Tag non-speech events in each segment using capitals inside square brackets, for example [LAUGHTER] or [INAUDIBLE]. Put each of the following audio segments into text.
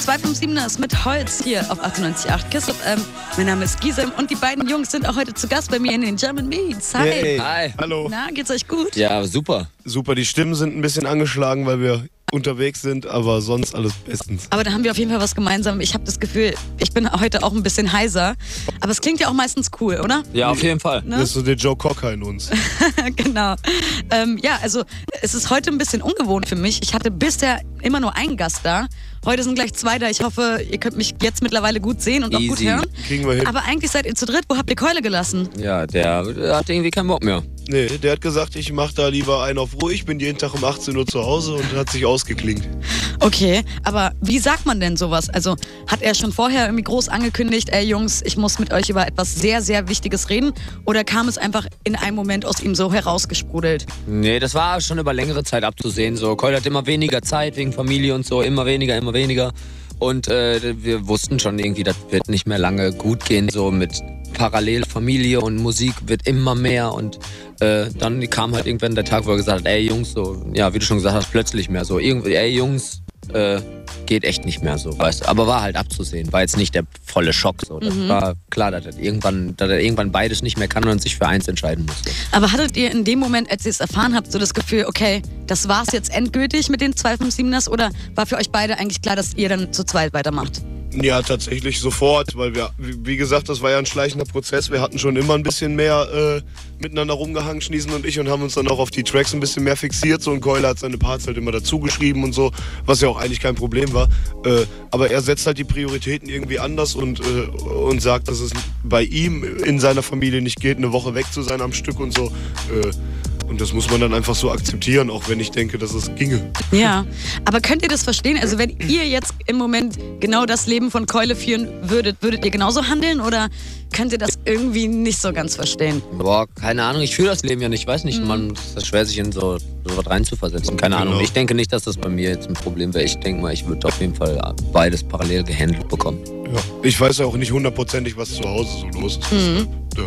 257ers mit Holz hier auf 98.8 Kiss FM. Mein Name ist Gisem und die beiden Jungs sind auch heute zu Gast bei mir in den German Meets. Hi. Hey. Hi. Hallo. Na, geht's euch gut? Ja, super. Super, die Stimmen sind ein bisschen angeschlagen, weil wir unterwegs sind, aber sonst alles bestens. Aber da haben wir auf jeden Fall was gemeinsam. Ich habe das Gefühl, ich bin heute auch ein bisschen heiser. Aber es klingt ja auch meistens cool, oder? Ja, auf jeden Fall. Ne? Das ist so der Joe Cocker in uns. [LAUGHS] genau. Ähm, ja, also es ist heute ein bisschen ungewohnt für mich. Ich hatte bisher immer nur einen Gast da. Heute sind gleich zwei da. Ich hoffe, ihr könnt mich jetzt mittlerweile gut sehen und auch gut Easy. hören. Kriegen wir hin. Aber eigentlich seid ihr zu dritt. Wo habt ihr Keule gelassen? Ja, der, der hat irgendwie keinen Bock mehr. Nee, der hat gesagt, ich mach da lieber einen auf ruhig, bin jeden Tag um 18 Uhr zu Hause und hat sich ausgeklingt. Okay, aber wie sagt man denn sowas? Also hat er schon vorher irgendwie groß angekündigt, ey Jungs, ich muss mit euch über etwas sehr, sehr Wichtiges reden? Oder kam es einfach in einem Moment aus ihm so herausgesprudelt? Nee, das war schon über längere Zeit abzusehen. So, Keul hat immer weniger Zeit wegen Familie und so, immer weniger, immer weniger. Und äh, wir wussten schon irgendwie, das wird nicht mehr lange gut gehen, so mit parallel Familie und Musik wird immer mehr. Und äh, dann kam halt irgendwann der Tag, wo er gesagt hat, ey Jungs, so, ja, wie du schon gesagt hast, plötzlich mehr. So, irgendwie, ey Jungs, äh, geht echt nicht mehr so, weißt du. Aber war halt abzusehen, war jetzt nicht der volle Schock so. Das war klar, dass er, irgendwann, dass er irgendwann beides nicht mehr kann und sich für eins entscheiden musste. Aber hattet ihr in dem Moment, als ihr es erfahren habt, so das Gefühl, okay, das war's jetzt endgültig mit den 257ers? Oder war für euch beide eigentlich klar, dass ihr dann zu zweit weitermacht? Ja, tatsächlich sofort, weil wir, wie gesagt, das war ja ein schleichender Prozess. Wir hatten schon immer ein bisschen mehr äh, miteinander rumgehangen, Schniesen und ich, und haben uns dann auch auf die Tracks ein bisschen mehr fixiert. So, und Keule hat seine Parts halt immer dazu geschrieben und so, was ja auch eigentlich kein Problem war. Äh, aber er setzt halt die Prioritäten irgendwie anders und, äh, und sagt, dass es bei ihm in seiner Familie nicht geht, eine Woche weg zu sein am Stück und so. Äh, und das muss man dann einfach so akzeptieren, auch wenn ich denke, dass es ginge. Ja, aber könnt ihr das verstehen? Also wenn ihr jetzt im Moment genau das Leben von Keule führen würdet, würdet ihr genauso handeln oder könnt ihr das irgendwie nicht so ganz verstehen? Boah, keine Ahnung, ich fühle das Leben ja nicht, ich weiß nicht, man, es ist schwer, sich in so, so was reinzuversetzen, keine Ahnung. Genau. Ich denke nicht, dass das bei mir jetzt ein Problem wäre. Ich denke mal, ich würde auf jeden Fall beides parallel gehandelt bekommen. Ja. Ich weiß ja auch nicht hundertprozentig, was zu Hause so los ist. Da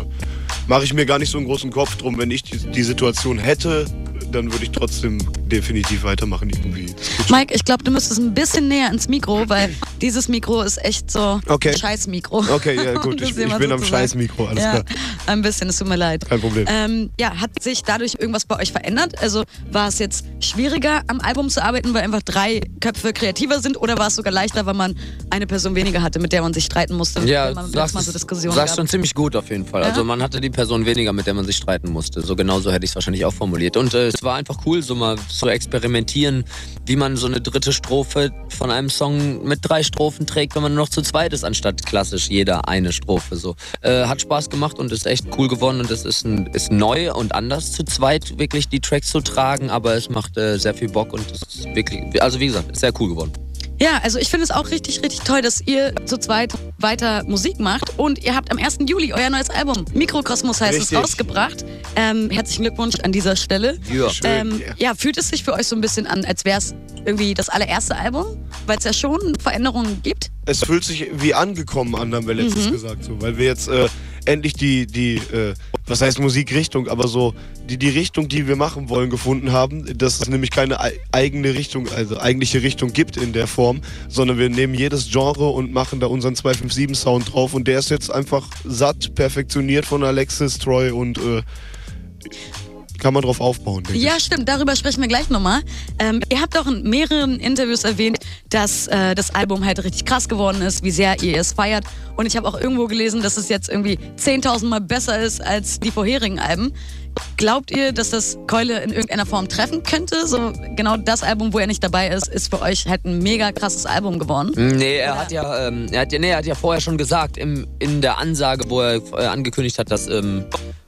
mache ich mir gar nicht so einen großen Kopf drum. Wenn ich die, die Situation hätte, dann würde ich trotzdem definitiv weitermachen irgendwie. Mike, ich glaube, du müsstest ein bisschen näher ins Mikro, weil dieses Mikro ist echt so Okay. ein Scheiß-Mikro. Okay, ja [LAUGHS] gut, ich, ich bin so am. Scheißmikro, alles ja, klar. Ein bisschen, es tut mir leid. Kein Problem. Ähm, ja, hat sich dadurch irgendwas bei euch verändert? Also war es jetzt schwieriger, am Album zu arbeiten, weil einfach drei Köpfe kreativer sind oder war es sogar leichter, weil man eine Person weniger hatte, mit der man sich streiten musste? Ja, man sagst, Mal so Diskussionen sagst gab? schon ziemlich gut auf jeden Fall. Ja? Also man hatte die Person weniger, mit der man sich streiten musste. So genauso hätte ich es wahrscheinlich auch formuliert. Und äh, es war einfach cool, so mal zu experimentieren, wie man so eine dritte Strophe von einem Song mit drei Strophen trägt, wenn man nur noch zu zweit ist, anstatt klassisch jeder eine Strophe. So äh, hat Spaß gemacht und ist echt cool geworden und es ist, ein, ist neu und anders zu zweit wirklich die Tracks zu tragen, aber es macht äh, sehr viel Bock und es ist wirklich, also wie gesagt, ist sehr cool geworden. Ja, also ich finde es auch richtig, richtig toll, dass ihr zu zweit weiter Musik macht und ihr habt am 1. Juli euer neues Album Mikrokosmos heißt Richtig. es rausgebracht. Ähm, herzlichen Glückwunsch an dieser Stelle. Ja. Ähm, ja. fühlt es sich für euch so ein bisschen an, als wäre es irgendwie das allererste Album, weil es ja schon Veränderungen gibt? Es fühlt sich wie angekommen an, haben wir letztens gesagt, so, weil wir jetzt äh, endlich die, die äh, was heißt Musikrichtung, aber so die, die Richtung, die wir machen wollen, gefunden haben, dass es nämlich keine ei- eigene Richtung, also eigentliche Richtung gibt in der Form, sondern wir nehmen jedes Genre und machen da unseren 257-Sound drauf. Und der ist jetzt einfach satt, perfektioniert von Alexis, Troy und äh, kann man drauf aufbauen, denke Ja, ich. stimmt, darüber sprechen wir gleich nochmal. Ähm, ihr habt auch in mehreren Interviews erwähnt, dass äh, das Album halt richtig krass geworden ist, wie sehr ihr es feiert. Und ich habe auch irgendwo gelesen, dass es jetzt irgendwie 10.000 Mal besser ist als die vorherigen Alben. Glaubt ihr, dass das Keule in irgendeiner Form treffen könnte? So genau das Album, wo er nicht dabei ist, ist für euch halt ein mega krasses Album geworden. Nee, er hat ja, ähm, er hat ja, nee, er hat ja vorher schon gesagt, im, in der Ansage, wo er äh, angekündigt hat, dass ähm,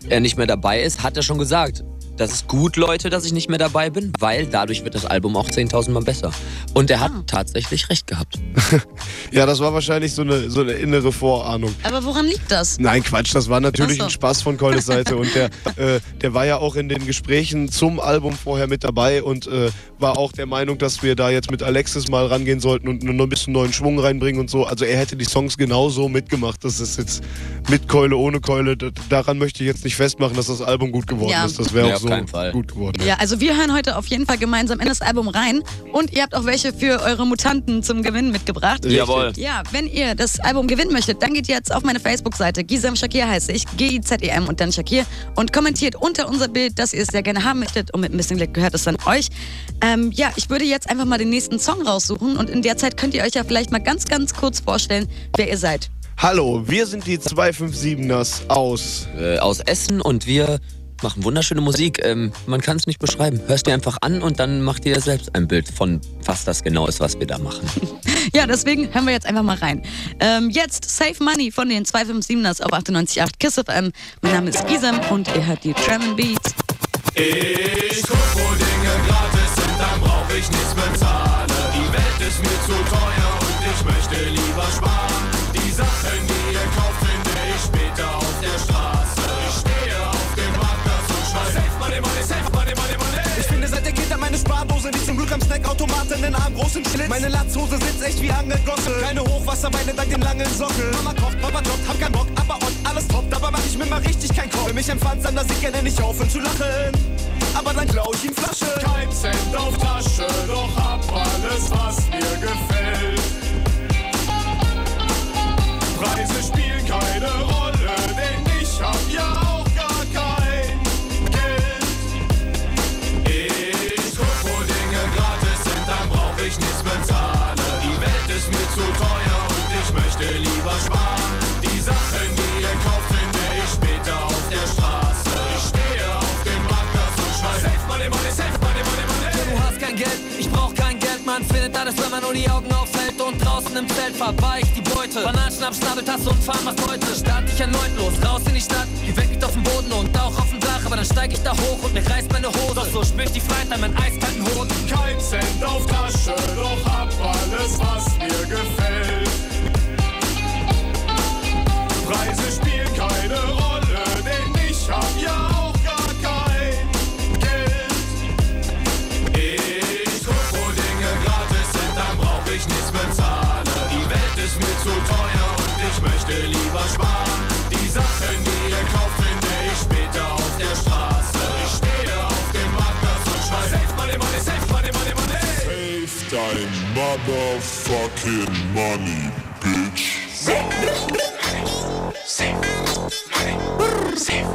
er nicht mehr dabei ist, hat er schon gesagt, das ist gut, Leute, dass ich nicht mehr dabei bin, weil dadurch wird das Album auch 10.000 Mal besser. Und er hat Ah. tatsächlich recht gehabt. [LAUGHS] Ja, das war wahrscheinlich so eine, so eine innere Vorahnung. Aber woran liegt das? Nein, Quatsch, das war natürlich so. ein Spaß von Colles Seite und der, [LAUGHS] äh, der war ja auch in den Gesprächen zum Album vorher mit dabei und äh, war auch der Meinung, dass wir da jetzt mit Alexis mal rangehen sollten und noch ein bisschen neuen Schwung reinbringen und so. Also er hätte die Songs genauso mitgemacht. Das ist jetzt mit Keule, ohne Keule. Daran möchte ich jetzt nicht festmachen, dass das Album gut geworden ja. ist. Das wäre auch so gut geworden. Ja, also wir hören heute auf jeden Fall gemeinsam in das Album rein und ihr habt auch welche für eure Mutanten zum Gewinn mitgebracht. Jawohl. Ja, wenn ihr das Album gewinnen möchtet, dann geht jetzt auf meine Facebook-Seite. Gisem Shakir heiße ich, G-I-Z-E-M und dann Shakir und kommentiert unter unser Bild, dass ihr es sehr gerne haben möchtet und mit ein bisschen Glück gehört es dann euch. Ähm, ja, ich würde jetzt einfach mal den nächsten Song raussuchen und in der Zeit könnt ihr euch ja vielleicht mal ganz, ganz kurz vorstellen, wer ihr seid. Hallo, wir sind die 257ers aus. Äh, aus Essen und wir machen wunderschöne Musik. Ähm, man kann es nicht beschreiben. Hörst dir einfach an und dann macht ihr selbst ein Bild von was das genau ist, was wir da machen. [LAUGHS] ja, deswegen hören wir jetzt einfach mal rein. Ähm, jetzt Save Money von den 257ers auf 98.8 Kiss FM. Mein Name ist Gisem und ihr hört die Drum Beats. Ich guck, wo Dinge gratis sind, dann brauch ich nichts bezahlen. Die Welt ist mir zu teuer und ich möchte lieber sparen. Die Sachen, Glück am Snackautomaten in Arm großen Schlitz. Meine Latzhose sitzt echt wie angegossen. Keine Hochwasserbeine dank dem langen Sockel. Mama kocht, Papa jobbt, hab keinen Bock, aber on, alles top. Dabei mach ich mir mal richtig kein Kopf. Für mich empfand dann, dass ich gerne nicht aufhören zu lachen. Aber dann klau ich ihm Flasche. Kein Cent auf Tasche, doch hab alles, was mir gefällt. Preise spielen keine Rolle, denn ich hab ja möchte lieber sparen. Die Sachen, die ihr kauft, finde ich später auf der Straße. Ich stehe auf dem Marktplatz und schrei Safe Money, Money, Safe Money, Money, Money. Du hast kein Geld, ich brauch kein Geld, man findet alles, wenn man nur die Augen aufhält und draußen im Zelt verweicht die Beute. Bananenschnaps, Schnabeltasse und fahren macht heute. Start ich erneut los, raus in die Stadt, die Welt liegt auf dem Boden und auch auf dem Dach, aber dann steig ich da hoch und mir reißt meine Hose. Doch so spür ich die Freiheit an meinen eiskalten Hoden. Kein Cent auf Tasche, doch hab alles, was mir gefällt. Preise spielen keine Rolle, denn ich hab ja auch gar kein Geld. Ich guck, wo Dinge gratis sind, dann brauch ich nichts bezahlen. Die Welt ist mir zu teuer und ich möchte lieber sparen. Die Sachen, die ihr kauft, finde ich später auf der Straße. Ich stehe auf dem Marktplatz und schrei Safe Money, Money, Safe Money, Money, Money. Save dein motherfucking money, bitch. Ich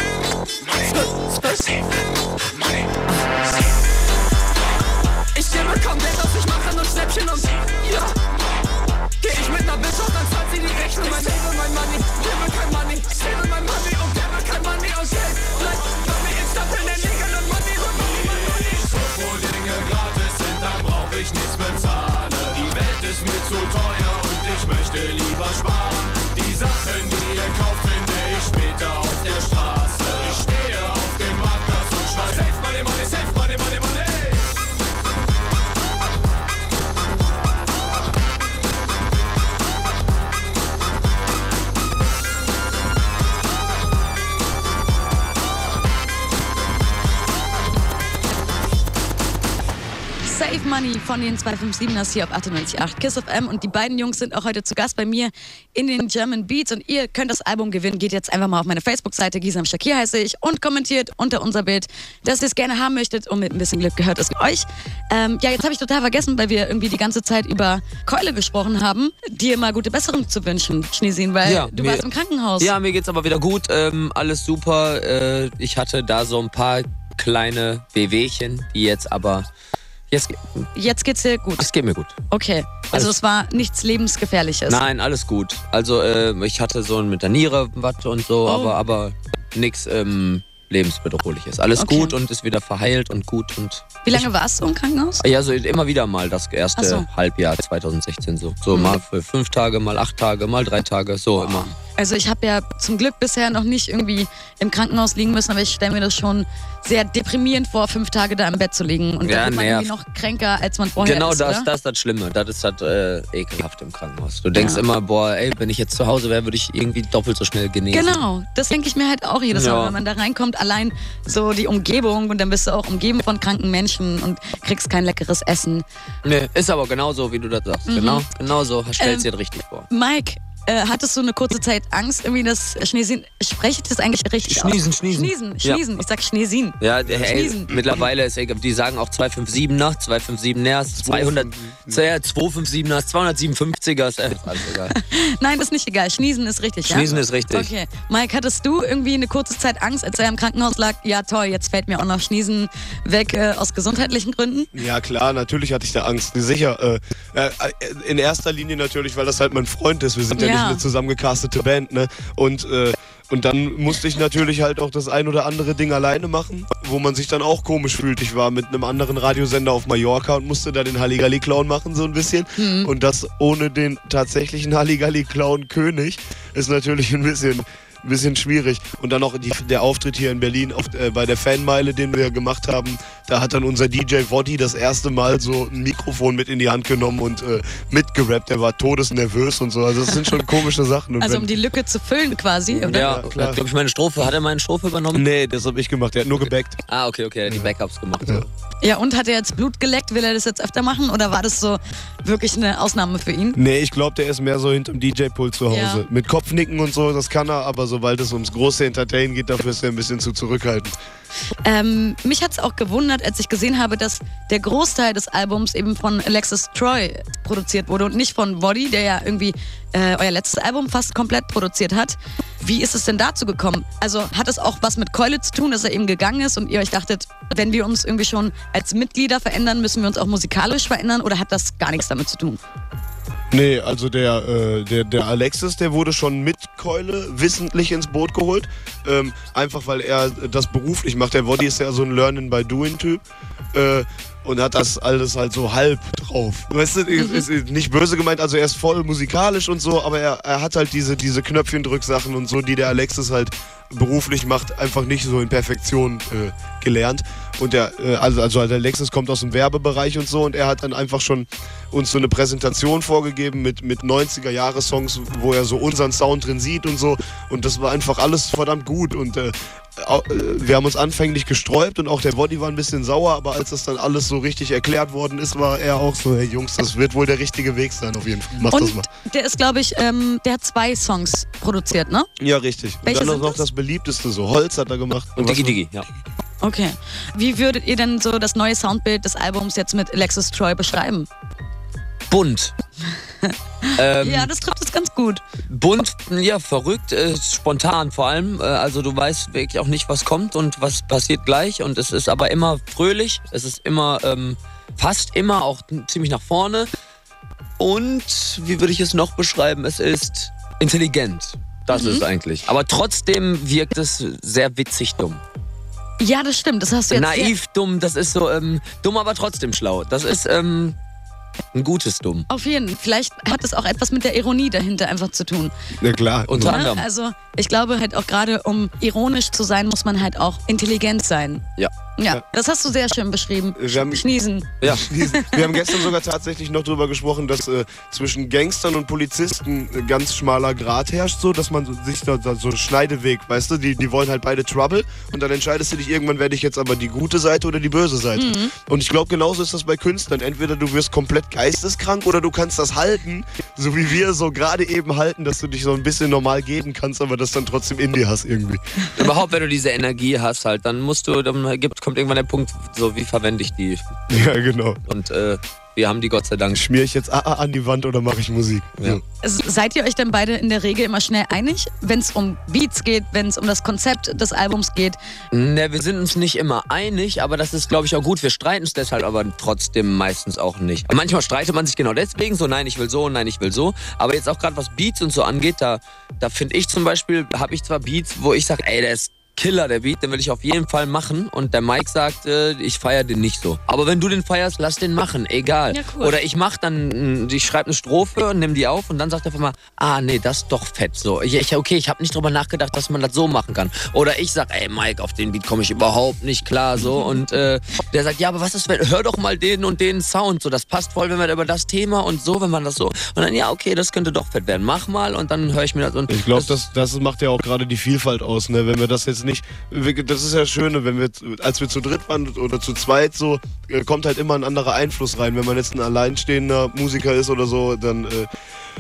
von den 257ers hier auf 98.8 Kiss FM und die beiden Jungs sind auch heute zu Gast bei mir in den German Beats und ihr könnt das Album gewinnen. Geht jetzt einfach mal auf meine Facebook-Seite, Gisam Shakir heiße ich und kommentiert unter unser Bild, dass ihr es gerne haben möchtet und mit ein bisschen Glück gehört es euch. Ähm, ja, jetzt habe ich total vergessen, weil wir irgendwie die ganze Zeit über Keule gesprochen haben, dir mal gute Besserung zu wünschen, Schneesin, weil Ja, du mir- warst im Krankenhaus. Ja, mir geht's aber wieder gut. Ähm, alles super. Äh, ich hatte da so ein paar kleine Wehwehchen, die jetzt aber. Jetzt, Jetzt geht's dir gut. es geht mir gut. Okay, also Alles- es war nichts lebensgefährliches. Nein, alles gut. Also äh, ich hatte so ein mit der Niere was und so, Oh. aber, aber nichts ähm, lebensbedrohliches. Alles Okay. gut und ist wieder verheilt und gut und. Wie lange warst du im Krankenhaus? Ja, so immer wieder mal das erste so. Halbjahr 2016 so. So Mhm. mal für fünf Tage, mal acht Tage, mal drei Tage, so immer. Also ich habe ja zum Glück bisher noch nicht irgendwie im Krankenhaus liegen müssen, aber ich stelle mir das schon sehr deprimierend vor, fünf Tage da im Bett zu liegen. Und Ja, da wird man irgendwie noch kränker, als man vorher Genau ist, das, oder? das ist das Schlimme. Das ist das äh, ekelhaft im Krankenhaus. Du denkst Ja. immer, boah, ey, wenn ich jetzt zu Hause wäre, würde ich irgendwie doppelt so schnell genesen. Genau, das denke ich mir halt auch jedes Ja. Mal, wenn man da reinkommt, allein so die Umgebung und dann bist du auch umgeben von kranken Menschen und kriegst kein leckeres Essen. Nee, ist aber genauso, wie du das sagst. Genau, genau so. Stellst Mhm. Ähm, dir das richtig vor. Mike, äh, hattest du eine kurze Zeit Angst, irgendwie das Schneesin, spreche ich das eigentlich richtig Schniesen, aus? schniesen. Schniesen, Ja. schniesen, ich sag Schneesin. Ja, der- ey, Schniesen. mittlerweile ist egal, die sagen auch 257 nach, 257 nähers, 200, ja, 257 nach, 257er ist äh, [LAUGHS] alles egal. [LAUGHS] Nein, ist nicht egal, Schniesen ist richtig, ja? Schniesen ist richtig. Okay, Mike, hattest du irgendwie eine kurze Zeit Angst, als er im Krankenhaus lag? Ja, toll, jetzt fällt mir auch noch Schniesen weg äh, aus gesundheitlichen Gründen. Ja klar, natürlich hatte ich da Angst. Sicher. Äh, äh, in erster Linie natürlich, weil das halt mein Freund ist. Wir sind ja, Ja. Nicht eine zusammengecastete Band, ne? Und äh, und dann musste ich natürlich halt auch das ein oder andere Ding alleine machen, wo man sich dann auch komisch fühlt. Ich war mit einem anderen Radiosender auf Mallorca und musste da den Halligalli-Clown machen, so ein bisschen. Und das ohne den tatsächlichen Halligalli-Clown König ist natürlich ein bisschen, ein bisschen schwierig. Und dann noch die, der Auftritt hier in Berlin auf, äh, bei der Fanmeile, den wir gemacht haben, da hat dann unser DJ Woddy das erste Mal so ein Mikrofon mit in die Hand genommen und äh, mitgerappt. Der war todesnervös und so. Also das sind schon komische Sachen. Und Also wenn- um die Lücke zu füllen quasi, oder? Ja, klar. hat, glaube ich, meine Strophe. Hat er meine Strophe übernommen? Nee, das habe ich gemacht. Der hat nur gebackt. Ah, okay, okay, er hat die Backups gemacht. Ja. Ja, und hat er jetzt Blut geleckt? Will er das jetzt öfter machen oder war das so wirklich eine Ausnahme für ihn? Nee, ich glaube, der ist mehr so hinterm DJ-Pult zu Hause. Ja. Mit Kopfnicken und so, das kann er, aber sobald es ums große Entertain geht, dafür ist er ein bisschen zu zurückhaltend. Ähm, mich hat es auch gewundert, als ich gesehen habe, dass der Großteil des Albums eben von Alexis Troy produziert wurde und nicht von Body, der ja irgendwie äh, euer letztes Album fast komplett produziert hat. Wie ist es denn dazu gekommen? Also hat es auch was mit Keule zu tun, dass er eben gegangen ist und ihr euch dachtet, wenn wir uns irgendwie schon als Mitglieder verändern, müssen wir uns auch musikalisch verändern oder hat das gar nichts damit zu tun? Nee, also der, äh, der, der Alexis, der wurde schon mit Keule wissentlich ins Boot geholt. Ähm, einfach weil er das beruflich macht. Der Body ist ja so ein Learning-by-Doing-Typ. Äh, und hat das alles halt so halb drauf. Weißt du, ist, ist nicht böse gemeint, also er ist voll musikalisch und so, aber er, er hat halt diese, diese Knöpfchendrücksachen und so, die der Alexis halt beruflich macht, einfach nicht so in Perfektion äh, gelernt. Und der, äh, also, also der Alexis kommt aus dem Werbebereich und so und er hat dann einfach schon uns so eine Präsentation vorgegeben mit, mit 90er-Jahre-Songs, wo er so unseren Sound drin sieht und so. Und das war einfach alles verdammt gut. Und äh, äh, wir haben uns anfänglich gesträubt und auch der Body war ein bisschen sauer, aber als das dann alles so richtig erklärt worden ist, war er auch so, hey Jungs, das wird wohl der richtige Weg sein auf jeden Fall. Macht das Und mal. der ist, glaube ich, ähm, der hat zwei Songs produziert, ne? Ja, richtig. Und Welche dann noch, sind noch das? Beliebteste, so Holz hat er gemacht. Und Digi Digi, ja. Okay. Wie würdet ihr denn so das neue Soundbild des Albums jetzt mit Alexis Troy beschreiben? Bunt. [LAUGHS] ähm, Ja, das trifft es ganz gut. Bunt, ja, verrückt, äh, spontan vor allem. Äh, also du weißt wirklich auch nicht, was kommt und was passiert gleich. Und es ist aber immer fröhlich. Es ist immer, ähm, fast immer auch ziemlich nach vorne. Und wie würde ich es noch beschreiben? Es ist intelligent. Das ist eigentlich. Aber trotzdem wirkt es sehr witzig dumm. Ja, das stimmt. Das hast du jetzt Naiv dumm, das ist so ähm, dumm, aber trotzdem schlau. Das ist ähm, ein gutes Dumm. Auf jeden Fall. Vielleicht hat es auch etwas mit der Ironie dahinter einfach zu tun. Na klar. Unter anderem. Also ich glaube halt auch gerade, um ironisch zu sein, muss man halt auch intelligent sein. Ja. Ja, das hast du sehr schön beschrieben. Wir haben- Schniesen. Ja. [LAUGHS] Wir haben gestern sogar tatsächlich noch drüber gesprochen, dass äh, zwischen Gangstern und Polizisten ein ganz schmaler Grad herrscht, so dass man sich da, da so einen Schneideweg, weißt du, die, die wollen halt beide Trouble und dann entscheidest du dich irgendwann, werde ich jetzt aber die gute Seite oder die böse Seite. Und ich glaube, genauso ist das bei Künstlern. Entweder du wirst komplett geisteskrank oder du kannst das halten, so wie wir so gerade eben halten, dass du dich so ein bisschen normal geben kannst, aber das dann trotzdem in dir hast irgendwie. Überhaupt, wenn du diese Energie hast, halt, dann musst du, dann gibt, kommt irgendwann der Punkt, so wie verwende ich die? Ja, genau. Und äh, wir haben die Gott sei Dank. Schmier ich jetzt AA an die Wand oder mache ich Musik? Ja. Seid ihr euch denn beide in der Regel immer schnell einig, wenn es um Beats geht, wenn es um das Konzept des Albums geht? Ne, wir sind uns nicht immer einig, aber das ist, glaube ich, auch gut. Wir streiten es deshalb aber trotzdem meistens auch nicht. Manchmal streitet man sich genau deswegen so, nein, ich will so, nein, ich will so. Aber jetzt auch gerade was Beats und so angeht, da, da finde ich zum Beispiel, habe ich zwar Beats, wo ich sage, ey, der ist Killer, der Beat, den will ich auf jeden Fall machen. Und der Mike sagt, äh, ich feiere den nicht so. Aber wenn du den feierst, lass den machen, egal. Ja, cool. Oder ich mach dann, mh, ich schreibe eine Strophe und nimm die auf und dann sagt er einfach mal, ah nee, das ist doch fett. So, ich, okay, ich habe nicht drüber nachgedacht, dass man das so machen kann. Oder ich sag, ey Mike, auf den Beat komme ich überhaupt nicht klar. So und äh, der sagt, ja, aber was ist, wenn, hör doch mal den und den Sound. So, das passt voll, wenn wir über das Thema und so, wenn man das so. Und dann, ja, okay, das könnte doch fett werden. Mach mal und dann höre ich mir das. Und Ich glaube, das, das macht ja auch gerade die Vielfalt aus, ne? Wenn wir das jetzt nicht. wir- Das ist ja das Schöne, wenn wir, als wir zu dritt waren oder zu zweit so, äh, kommt halt immer ein anderer Einfluss rein. Wenn man jetzt ein alleinstehender Musiker ist oder so, dann äh,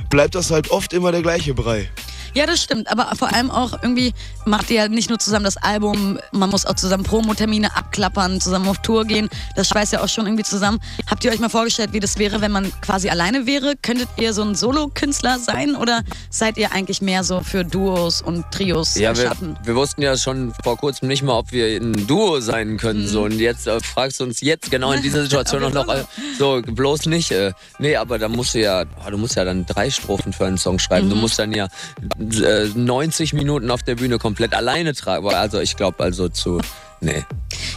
bleibt das halt oft immer der gleiche Brei. Ja, das stimmt. Aber vor allem auch irgendwie macht ihr ja nicht nur zusammen das Album, man muss auch zusammen Promotermine abklappern, zusammen auf Tour gehen. Das schweißt ja auch schon irgendwie zusammen. Habt ihr euch mal vorgestellt, wie das wäre, wenn man quasi alleine wäre? Könntet ihr so ein Solo-Künstler sein oder seid ihr eigentlich mehr so für Duos und Trios Ja, wir, wir wussten ja schon vor kurzem nicht mal, ob wir ein Duo sein können. So. Und jetzt äh, fragst du uns jetzt genau in dieser Situation [LAUGHS] auch noch, äh, so bloß nicht. Äh, nee, aber da musst du ja, du musst ja dann drei Strophen für einen Song schreiben. Du musst dann ja 90 Minuten auf der Bühne komplett alleine tragen. Also ich glaube also zu, nee.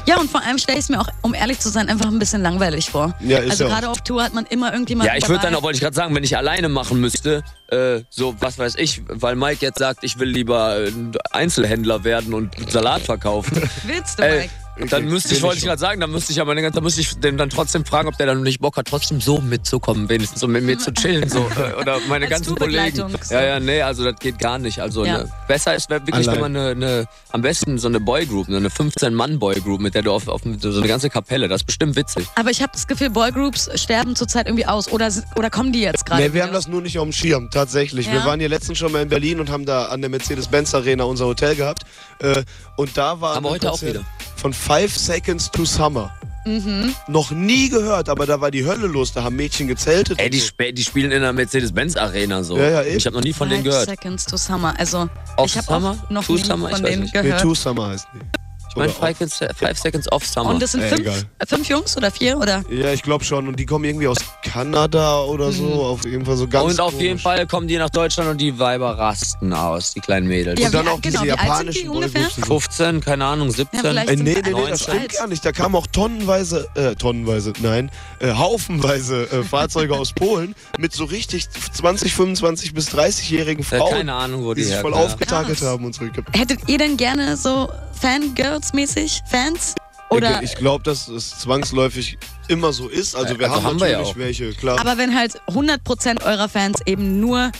Ja, und vor allem stelle ich es mir auch, um ehrlich zu sein, einfach ein bisschen langweilig vor. Ja, ist also gerade auf Tour hat man immer irgendjemanden Ja, ich würde dann auch, wollte ich gerade sagen, wenn ich alleine machen müsste, äh, so, was weiß ich, weil Mike jetzt sagt, ich will lieber äh, Einzelhändler werden und Salat verkaufen. Willst du, Ey, Dann müsste ich, wollte ich gerade sagen, dann müsste ich aber dann müsste ich den dann trotzdem fragen, ob der dann nicht Bock hat, trotzdem so mitzukommen, wenigstens so mit mir zu chillen, so [LAUGHS] oder meine Als ganzen Kollegen. Ja, ja, nee, also das geht gar nicht. Also Ja. ne, besser ist wirklich, Allein. wenn man eine, eine, am besten so eine Boygroup, so eine 15-Mann-Boygroup, mit der du auf, auf so eine ganze Kapelle, das ist bestimmt witzig. Aber ich habe das Gefühl, Boygroups sterben zurzeit irgendwie aus. Oder, oder kommen die jetzt gerade? Nee, wir wieder? haben das nur nicht auf dem Schirm, tatsächlich. Wir Ja. waren hier letztens schon mal in Berlin und haben da an der Mercedes-Benz Arena unser Hotel gehabt. Äh, und da war ein heute auch wieder. von Five Seconds to Summer. Mhm. Noch nie gehört, aber da war die Hölle los. Da haben Mädchen gezeltet. Ey, die, so. sp die spielen in der Mercedes-Benz-Arena so. Ja, ja, eben. ich habe noch nie von denen Five gehört. Seconds to Summer. Also, Of ich habe noch To nie von denen nicht. Nee, gehört. Two Summer heißt die. Ich meine, five, five Seconds of Summer. Und das sind fünf, äh, fünf Jungs oder vier? Oder? Ja, ich glaube schon. Und die kommen irgendwie aus Kanada oder so. Auf jeden Fall so ganz und auf komisch. jeden Fall kommen die nach Deutschland und die Weiber rasten aus, die kleinen Mädels. Ja, Und dann wie- auch genau, diese die japanischen ungefähr? Die so- 15, keine Ahnung, 17. Ja, vielleicht Äh, nee, nee, nee, das stimmt alt. gar nicht. Da kamen auch tonnenweise, äh, tonnenweise, nein, äh, haufenweise äh, Fahrzeuge aus Polen mit so richtig 20, 25 bis 30-jährigen Ja, Frauen, keine Ahnung, wo die die sich voll herkommen. aufgetakelt haben und glaub- Hättet ihr denn gerne so Fangirls-mäßig Fans? Oder, ich glaube, dass es zwangsläufig immer so ist. Also wir also haben haben wir ja natürlich auch. welche, klar. aber wenn halt 100% eurer Fans eben nur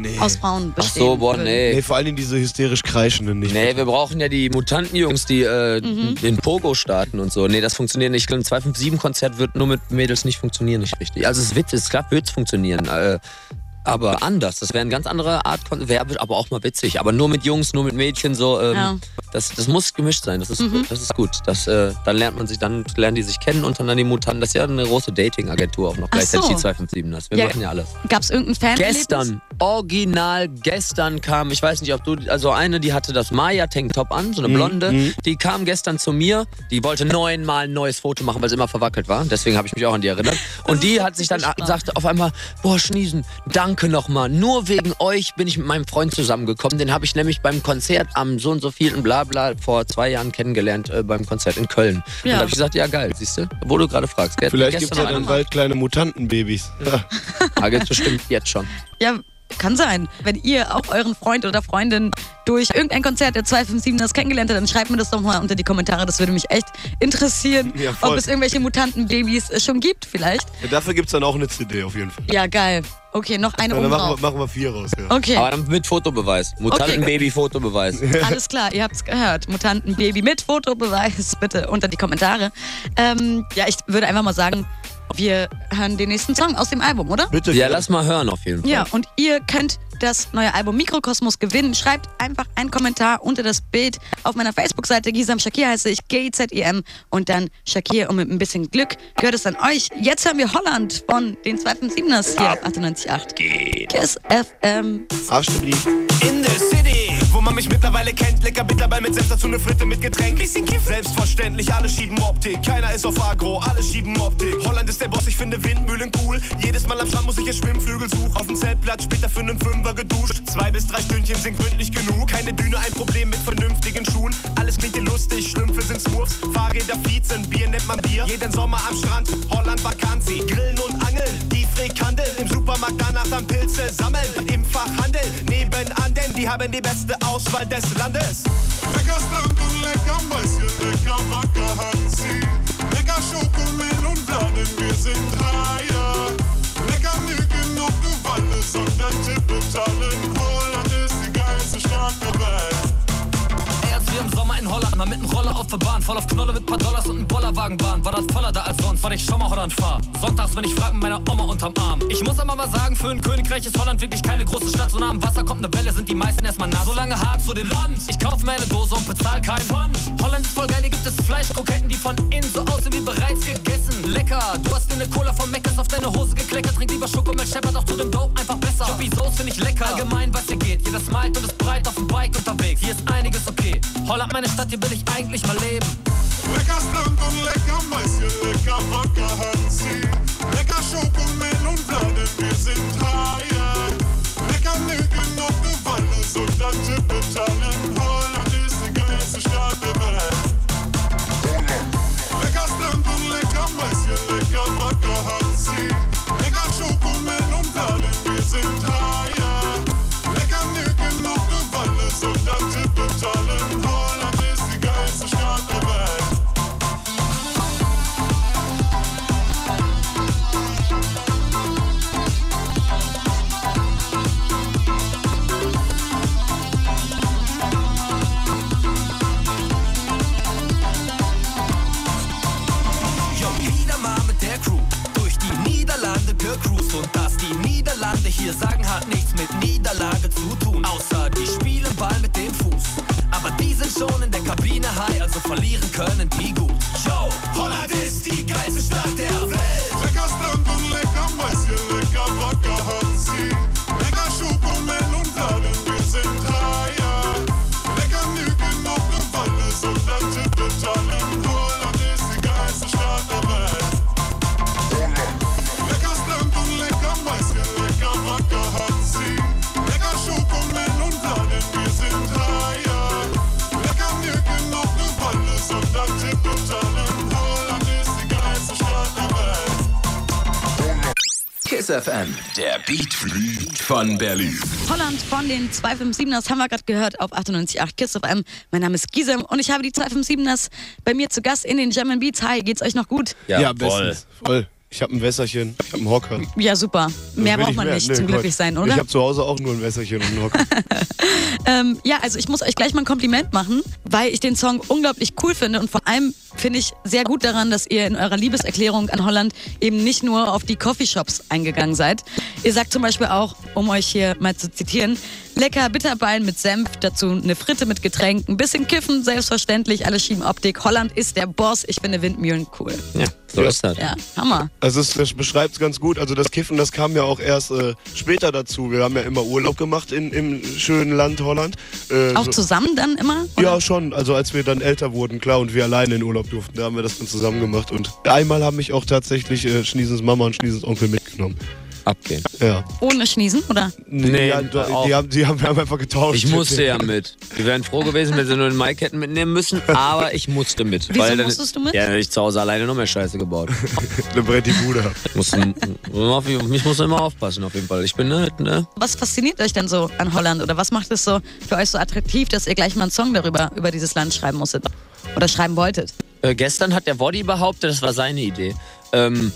nee. aus Frauen Ach bestehen so, boah, nee. nee, vor allem diese hysterisch kreischenden nicht. Nee, wir brauchen ja die Mutantenjungs, die äh, Mhm. den Pogo starten und so. Nee, das funktioniert nicht. Ich glaube, ein 257-Konzert wird nur mit Mädels nicht funktionieren, nicht richtig. Also es wird, es klar wird funktionieren. Äh, aber anders. Das wäre eine ganz andere Art, Kon- wäre aber auch mal witzig. Aber nur mit Jungs, nur mit Mädchen, so. Ähm, Ja. das, das muss gemischt sein. Das ist, Mhm. das ist gut. Das, äh, dann lernt man sich, dann lernen die sich kennen und dann die Mutanten. Das ist ja eine große Dating-Agentur auch noch Ach gleichzeitig, so. die 257 das. Wir Ja. machen ja alles. Gab es irgendein Fan? Gestern, original gestern kam, ich weiß nicht, ob du, also eine, die hatte das Maya-Tanktop an, Mhm, so eine Blonde, die kam gestern zu mir, die wollte neunmal ein neues Foto machen, weil sie immer verwackelt war, deswegen habe ich mich auch an die erinnert. Und die hat sich dann, sagte auf einmal, boah, Schniesen, danke nochmal, nur wegen euch bin ich mit meinem Freund zusammengekommen, den habe ich nämlich beim Konzert am so und so vielen Bla vor zwei Jahren kennengelernt, äh, beim Konzert in Köln. Und Ja. da habe ich gesagt, ja geil, siehst du, wo du gerade fragst. Gell? Vielleicht gibt es ja dann bald kleine Mutantenbabys. Ah, gibt's bestimmt jetzt schon. Ja, kann sein. Wenn ihr auch euren Freund oder Freundin durch irgendein Konzert der 257ers kennengelernt habt, dann schreibt mir das doch mal unter die Kommentare. Das würde mich echt interessieren, Ja, ob es irgendwelche Mutantenbabys äh, schon gibt vielleicht. Ja, dafür gibt es dann auch eine CD auf jeden Fall. Ja, geil. Okay, noch eine Ja, dann machen wir, machen wir vier raus. Ja. Okay, Aber dann mit Fotobeweis. Mutantenbaby-Fotobeweis. [LAUGHS] alles klar, ihr habt's gehört. Mutantenbaby mit Fotobeweis, bitte unter die Kommentare. Ähm, ja, ich würde einfach mal sagen, wir hören den nächsten Song aus dem Album, oder? Bitte. Ja, lass mal hören auf jeden Fall. Ja, und ihr könnt das neue Album Mikrokosmos gewinnen. Schreibt einfach einen Kommentar unter das Bild auf meiner Facebook-Seite. Gisam Shakir heiße ich, G-I-Z-I-M und dann Shakir und mit ein bisschen Glück gehört es an euch. Jetzt hören wir Holland von den 257ers hier auf 98.8. Kiss FM. Arschstudie. In the City, wo man mich mittlerweile kennt. Lecker Bitterball mit Senf, dazu eine Fritte mit Getränk. Bisschen Kiff. Selbstverständlich, alle schieben Optik. Keiner ist auf Agro, alle schieben Optik. Holland ist der Boss, ich finde Windmühlen cool. Jedes Mal am Strand muss ich ihr Schwimmflügel suchen. Auf dem Zeltplatz später für einen Fünfer geduscht. Zwei bis drei Stündchen sind gründlich genug. Keine Bühne, ein Problem mit vernünftigen Schuhen. Alle lustig, Schlümpfe sind Smurfs, Fahrräder Viezen, Bier nennt man Bier. Jeden Sommer am Strand, Holland Vakanzi, Grillen und Angeln, die Frikandel, im Supermarkt danach dann Pilze sammeln, im Fachhandel, nebenan, die haben die beste Auswahl des Landes. Lecker Strand und lecker Mäuschen, lecker Wacker Hansi. Lecker Schokomelonbladen, wir sind Haie. Lecker Nügen auf du Wallis und ein Tippetallen. Holland ist die geilste Stadt der Welt. Im Sommer in Holland mal mit einem Roller auf der Bahn, voll auf Knolle mit paar Dollars und einem Bollerwagen waren, war das voller da als sonst, weil ich schon mal Holland fahr. Sonntags, wenn ich frag mit meiner Oma unterm Arm. Ich muss aber mal sagen, für ein Königreich ist Holland wirklich keine große Stadt. So nah am Wasser kommt eine Welle, sind die meisten erstmal nah. So lange hart zu dem Land. Ich kauf mir eine Dose und bezahl keinen Pfand. Holland ist voll geil, hier gibt es Fleischkroketten, die von innen so aussehen wie bereits gegessen. Lecker, du hast dir eine Cola von Meckers auf deine Hose gekleckert. Trink lieber Schokomilch, scheppert auch zu dem Dope einfach besser. Joppy Soße finde ich lecker. Allgemein, was hier geht. Jeder smilet und ist breit auf dem Bike unterwegs. Hier ist einiges okay. Holland, meine Stadt, hier will ich eigentlich mal leben. Lecker Strand und lecker Mäuschen, lecker Wacker Hansi. Lecker Schokomelonbladen, wir sind Haie. Beatfreak von Berlin. Holland von den 257ers haben wir gerade gehört auf 98.8 Kiss FM. Mein Name ist Gisem und ich habe die 257ers bei mir zu Gast in den German Beats. Hi, geht's euch noch gut? Ja, bestens. Voll. Ich habe ein Wässerchen, ich habe einen Hocker. Ja, super. Mehr braucht ich man mehr? nicht Nee, zum glücklich sein, Ich oder? habe zu Hause auch nur ein Wässerchen und einen Hocker. [LAUGHS] Ähm, ja, also ich muss euch gleich mal ein Kompliment machen, weil ich den Song unglaublich cool finde und vor allem finde ich sehr gut daran, dass ihr in eurer Liebeserklärung an Holland eben nicht nur auf die Coffeeshops eingegangen seid. Ihr sagt zum Beispiel auch, um euch hier mal zu zitieren, lecker Bitterballen mit Senf, dazu eine Fritte mit Getränk, ein bisschen Kiffen, selbstverständlich, alle schieben Optik. Holland ist der Boss, ich finde Windmühlen cool. Ja, so ist das. Ja, Hammer. Also es, das beschreibt es ganz gut. Also das Kiffen, das kam ja auch erst äh, später dazu. Wir haben ja immer Urlaub gemacht in, im schönen Land Holland. Äh, Auch so- zusammen dann immer? oder? Ja, schon. Also als wir dann älter wurden, klar, und wir alleine in Urlaub durften, da haben wir das dann zusammen gemacht. Und einmal haben mich auch tatsächlich äh, Schniesens Mama und Schniesens Onkel mitgenommen. Abgehen. Ja. Ohne Schniesen, oder? Nee, die, auch. die, haben, die haben wir haben einfach getauscht. Ich musste ja mit. Die wären froh gewesen, wenn sie nur den Mike hätten mitnehmen müssen, aber ich musste mit. Wieso weil dann, musstest du mit? Ja, dann hätte ich zu Hause alleine noch mehr Scheiße gebaut. [LAUGHS] Eine Bretti Bude. Muss, auf, mich muss immer aufpassen, auf jeden Fall. Ich bin ne, ne? Was fasziniert euch denn so an Holland oder was macht es so für euch so attraktiv, dass ihr gleich mal einen Song darüber, über dieses Land schreiben musstet oder schreiben wolltet? Äh, gestern hat der Woddy behauptet, das war seine Idee. Ähm,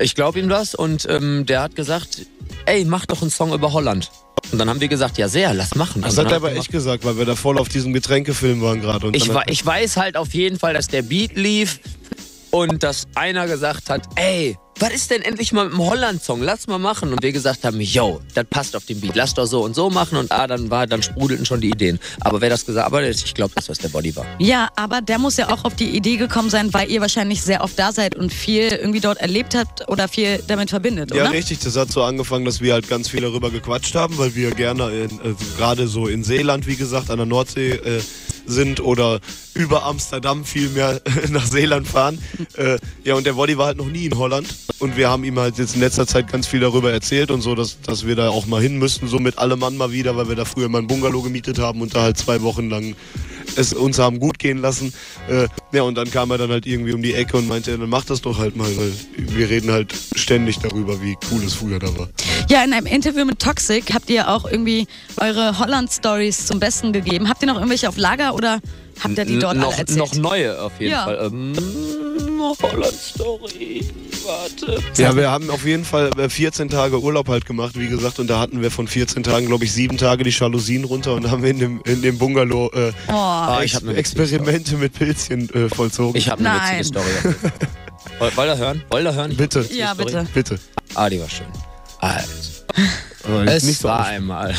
ich glaube ihm das und ähm, der hat gesagt, ey, mach doch einen Song über Holland. Und dann haben wir gesagt, ja sehr, lass machen. Das hat er aber echt gesagt, weil wir da voll auf diesem Getränkefilm waren gerade. Ich, wa- ich weiß halt auf jeden Fall, dass der Beat lief und dass einer gesagt hat, ey, was ist denn endlich mal mit dem Holland-Song? Lass mal machen. Und wir gesagt haben, yo, das passt auf den Beat. Lass doch so und so machen. Und ah, dann war, dann sprudelten schon die Ideen. Aber wer das gesagt aber ich glaube, das der Body war. Ja, aber der muss ja auch auf die Idee gekommen sein, weil ihr wahrscheinlich sehr oft da seid und viel irgendwie dort erlebt habt oder viel damit verbindet, Ja, oder? richtig. Das hat so angefangen, dass wir halt ganz viel darüber gequatscht haben, weil wir gerne in, also gerade so in Seeland, wie gesagt, an der Nordsee äh, sind oder über Amsterdam viel mehr [LAUGHS] nach Seeland fahren. Äh, ja, und der Woddy war halt noch nie in Holland. Und wir haben ihm halt jetzt in letzter Zeit ganz viel darüber erzählt und so, dass, dass wir da auch mal hin müssten, so mit allem Mann mal wieder, weil wir da früher mal ein Bungalow gemietet haben und da halt zwei Wochen lang es uns haben gut gehen lassen. Äh, ja, und dann kam er dann halt irgendwie um die Ecke und meinte, dann mach das doch halt mal, weil wir reden halt ständig darüber, wie cool es früher da war. Ja, in einem Interview mit Toxic habt ihr auch irgendwie eure Holland-Stories zum Besten gegeben. Habt ihr noch irgendwelche auf Lager oder habt ihr die dort noch, alle erzählt? noch neue auf jeden Ja. Fall. Ähm, Holland Story. Warte. Ja, wir haben auf jeden Fall äh, 14 Tage Urlaub halt gemacht, wie gesagt, und da hatten wir von 14 Tagen, glaube ich, sieben Tage die Jalousien runter und haben in dem, in dem Bungalow äh, Oh, ich Ex Experimente mit Pilzchen äh, vollzogen. Ich habe eine Nein. witzige Story. Woll- Wollt ihr hören? Wollt ihr hören? Bitte. ja, bitte. Bitte. Ah, die war schön. Also. Aber Es nicht so war auf- einmal.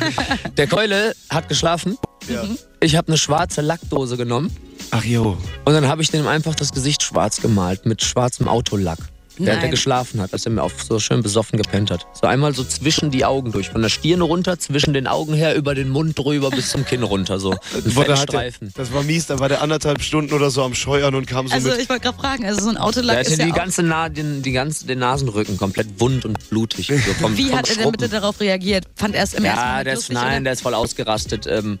[LAUGHS] Der Keule hat geschlafen. Ja. Ich habe eine schwarze Lackdose genommen Ach jo. und dann habe ich dem einfach das Gesicht schwarz gemalt mit schwarzem Autolack. Während er geschlafen hat, als er mir auf so schön besoffen gepennt hat. So einmal so zwischen die Augen durch. Von der Stirn runter, zwischen den Augen her, über den Mund drüber bis zum Kinn runter. So. [LAUGHS] Ein hat der, Streifen. das war mies, da war der anderthalb Stunden oder so am Scheuern und kam so Also mit. ich wollte gerade fragen, also so ein Der Autolack hatte ist ja die auch... ganze Na den, die ganze, den Nasenrücken komplett wund und blutig. So vom, Wie vom hat er denn Schrubben. bitte darauf reagiert? Fand er es im ersten Ja, Moment der ist, lustig, nein, oder? der ist voll ausgerastet. Ähm,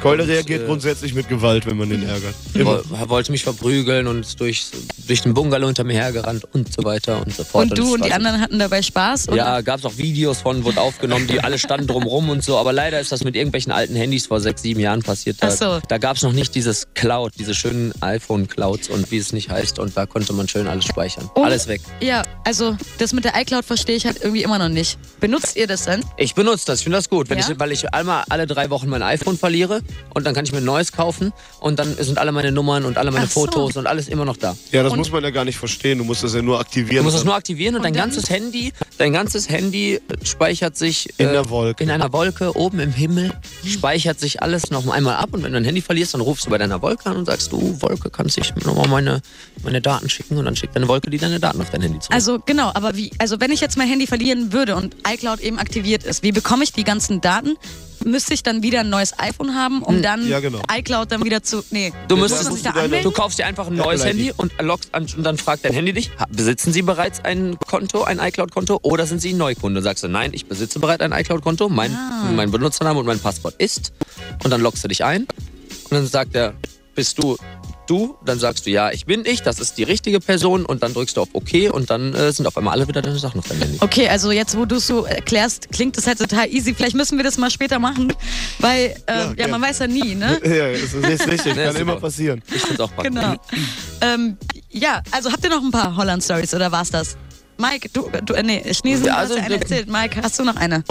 Keule und, reagiert äh, grundsätzlich mit Gewalt, wenn man den ärgert. Immer. Er wollte mich verprügeln und ist durch, durch den Bungalow hinter mir hergerannt und so weiter und so fort. Und du und war die anderen hatten dabei Spaß? Oder? Ja, gab es auch Videos von, wurde aufgenommen, die alle standen drumrum und so. Aber leider ist das mit irgendwelchen alten Handys vor sechs, sieben Jahren passiert. Da, Ach so. da gab es noch nicht dieses Cloud, diese schönen iPhone-Clouds und wie es nicht heißt. Und da konnte man schön alles speichern. Und- Alles weg. Ja, also das mit der iCloud verstehe ich halt irgendwie immer noch nicht. Benutzt ihr das denn? Ich benutze das, ich finde das gut, wenn Ja? ich, weil ich einmal alle drei Wochen mein iPhone verliere und dann kann ich mir ein neues kaufen und dann sind alle meine Nummern und alle meine Ach so. Fotos und alles immer noch da. Ja, das Und- muss man ja gar nicht verstehen. Du musst das ja nur aktivieren. Du musst es Dann- nur aktivieren und, Und dein ganzes Handy, dein ganzes Handy speichert sich In der Wolke. in einer Wolke oben im Himmel, speichert sich alles noch einmal ab und wenn du dein Handy verlierst, dann rufst du bei deiner Wolke an und sagst, du Wolke, kannst dich nochmal meine, meine Daten schicken und dann schickt deine Wolke die deine Daten auf dein Handy zurück. Also genau, aber wie, also wenn ich jetzt mein Handy verlieren würde und iCloud eben aktiviert ist, wie bekomme ich die ganzen Daten? Müsste ich dann wieder ein neues iPhone haben, um dann ja, genau. iCloud dann wieder zu. Nee. Du Muss müsstest, man sich da du anmelden? kaufst dir einfach ein neues Apple Handy und loggst an und dann fragt dein Handy dich, ha- besitzen Sie bereits ein Konto, ein iCloud-Konto oder sind Sie ein Neukunde? Sagst du, nein, ich besitze bereits ein iCloud-Konto, mein, Ah. mein Benutzername und mein Passwort ist und dann loggst du dich ein und dann sagt er, bist du du? Dann sagst du, ja, ich bin ich, das ist die richtige Person und dann drückst du auf OK und dann äh, sind auf einmal alle wieder deine Sachen auf deinem Handy. Okay, also jetzt, wo du es so erklärst, klingt das halt total easy. Vielleicht müssen wir das mal später machen, weil äh, ja, gern. man weiß ja nie, ne? [LAUGHS] Ja, das ist richtig. [LAUGHS] Ja, Kann immer passieren. Ich find's auch praktisch. Genau. ähm, ja, also habt ihr noch ein paar Holland-Stories oder war's das? Mike, du, du äh, nee, Chinesen, Ja, also hast ja eine erzählt. Mike, hast du noch eine?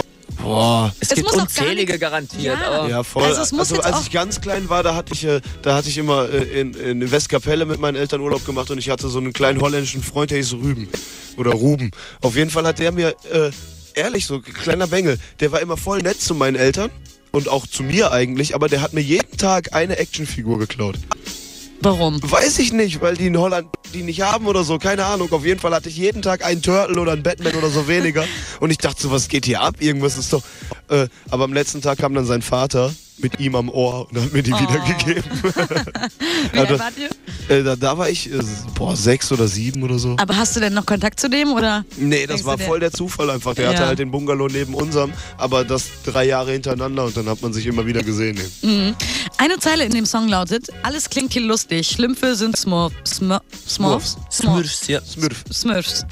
Boah. Es, Es gibt unzählige garantiert, Ja. aber Ja, voll. Also es muss also, als ich ganz klein war, da hatte ich, äh, da hatte ich immer äh, in, in Westkapelle mit meinen Eltern Urlaub gemacht und ich hatte so einen kleinen holländischen Freund, der hieß Rüben. Oder Ruben. Auf jeden Fall hat der mir, äh, ehrlich, so ein kleiner Bengel, der war immer voll nett zu meinen Eltern und auch zu mir eigentlich, aber der hat mir jeden Tag eine Actionfigur geklaut. Warum? Weiß ich nicht, weil die in Holland die nicht haben oder so, keine Ahnung. Auf jeden Fall hatte ich jeden Tag einen Turtle oder einen Batman oder so weniger. [LAUGHS] Und ich dachte so, was geht hier ab? Irgendwas ist doch. Äh, aber am letzten Tag kam dann sein Vater mit ihm am Ohr und hat mir die Oh. wiedergegeben. [LAUGHS] Wie alt wart ihr? äh, da, da war ich, äh, boah, sechs oder sieben oder so. Aber hast du denn noch Kontakt zu dem oder? Nee, das war voll der Zufall einfach. Der Ja. hatte halt den Bungalow neben unserem, aber das drei Jahre hintereinander und dann hat man sich immer wieder gesehen. Mhm. Eine Zeile in dem Song lautet: Alles klingt hier lustig. Schlümpfe sind Smurf, Smurf, Smurfs. Smurfs, ja. Smurf. Smurfs.